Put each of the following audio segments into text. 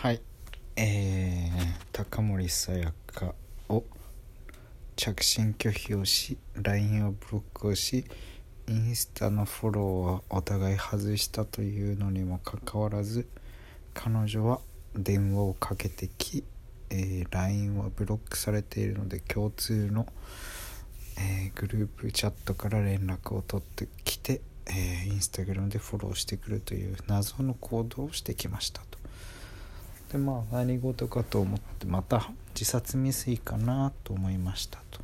はいえー、高森さやかを着信拒否をし LINE をブロックをしインスタのフォローはお互い外したというのにもかかわらず彼女は電話をかけてき、えー、LINE はブロックされているので共通の、えー、グループチャットから連絡を取ってきて、えー、インスタグラムでフォローしてくるという謎の行動をしてきました。でまあ何事かと思ってまた自殺未遂かなと思いましたと。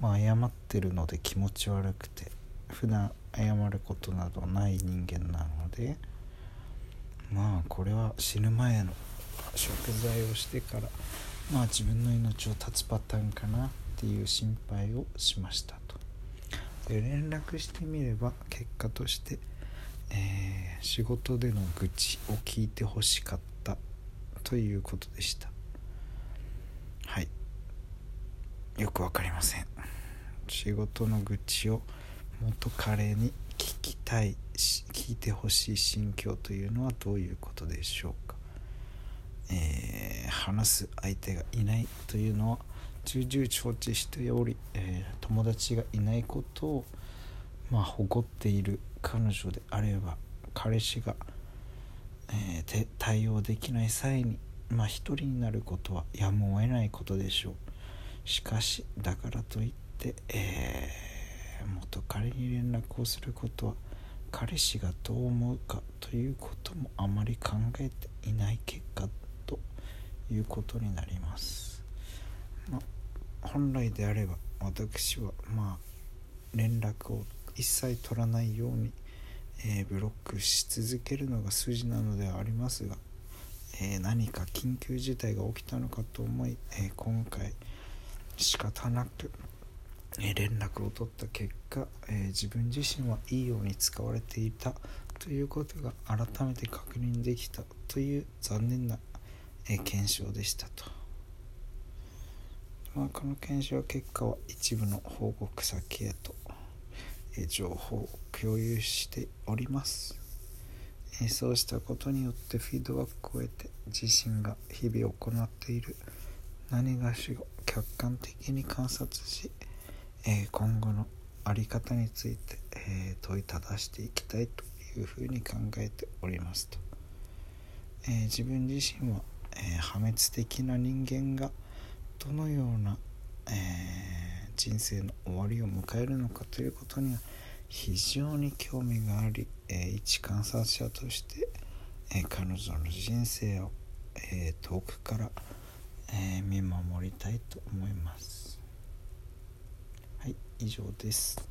まあ謝ってるので気持ち悪くて普段謝ることなどない人間なのでまあこれは死ぬ前の食材をしてからまあ自分の命を絶つパターンかなっていう心配をしましたと。で連絡してみれば結果として、えー、仕事での愚痴を聞いてほしかったということでした。はい。よく分かりません。仕事の愚痴を元彼に聞きたい聞いてほしい心境というのはどういうことでしょうか、えー、話す相手がいないというのは重々承知しており、えー、友達がいないことをまあ誇っている彼女であれば彼氏がえー、対応できない際にまあ一人になることはやむを得ないことでしょう。しかしだからといって、えー、元彼に連絡をすることは彼氏がどう思うかということもあまり考えていない結果ということになります、まあ、本来であれば私はまあ連絡を一切取らないようにえー、ブロックし続けるのが筋なのではありますが、えー、何か緊急事態が起きたのかと思い、えー、今回仕方なく、え連絡を取った結果、え自分自身はいいように使われていたということが改めて確認できたという残念な、え検証でしたと。まあ、この検証結果は一部の報告先へと情報を共有しております。そうしたことによってフィードバックを得て自身が日々行っている。何がしを客観的に観察し今後の在り方について問いただしていきたいというふうに考えておりますと。自分自身は破滅的な人間がどのような、人生の終わりを迎えるのかということには非常に興味があり、えー、一観察者として、えー、彼女の人生を、えー、遠くから、え見守りたいと思います。はい以上です。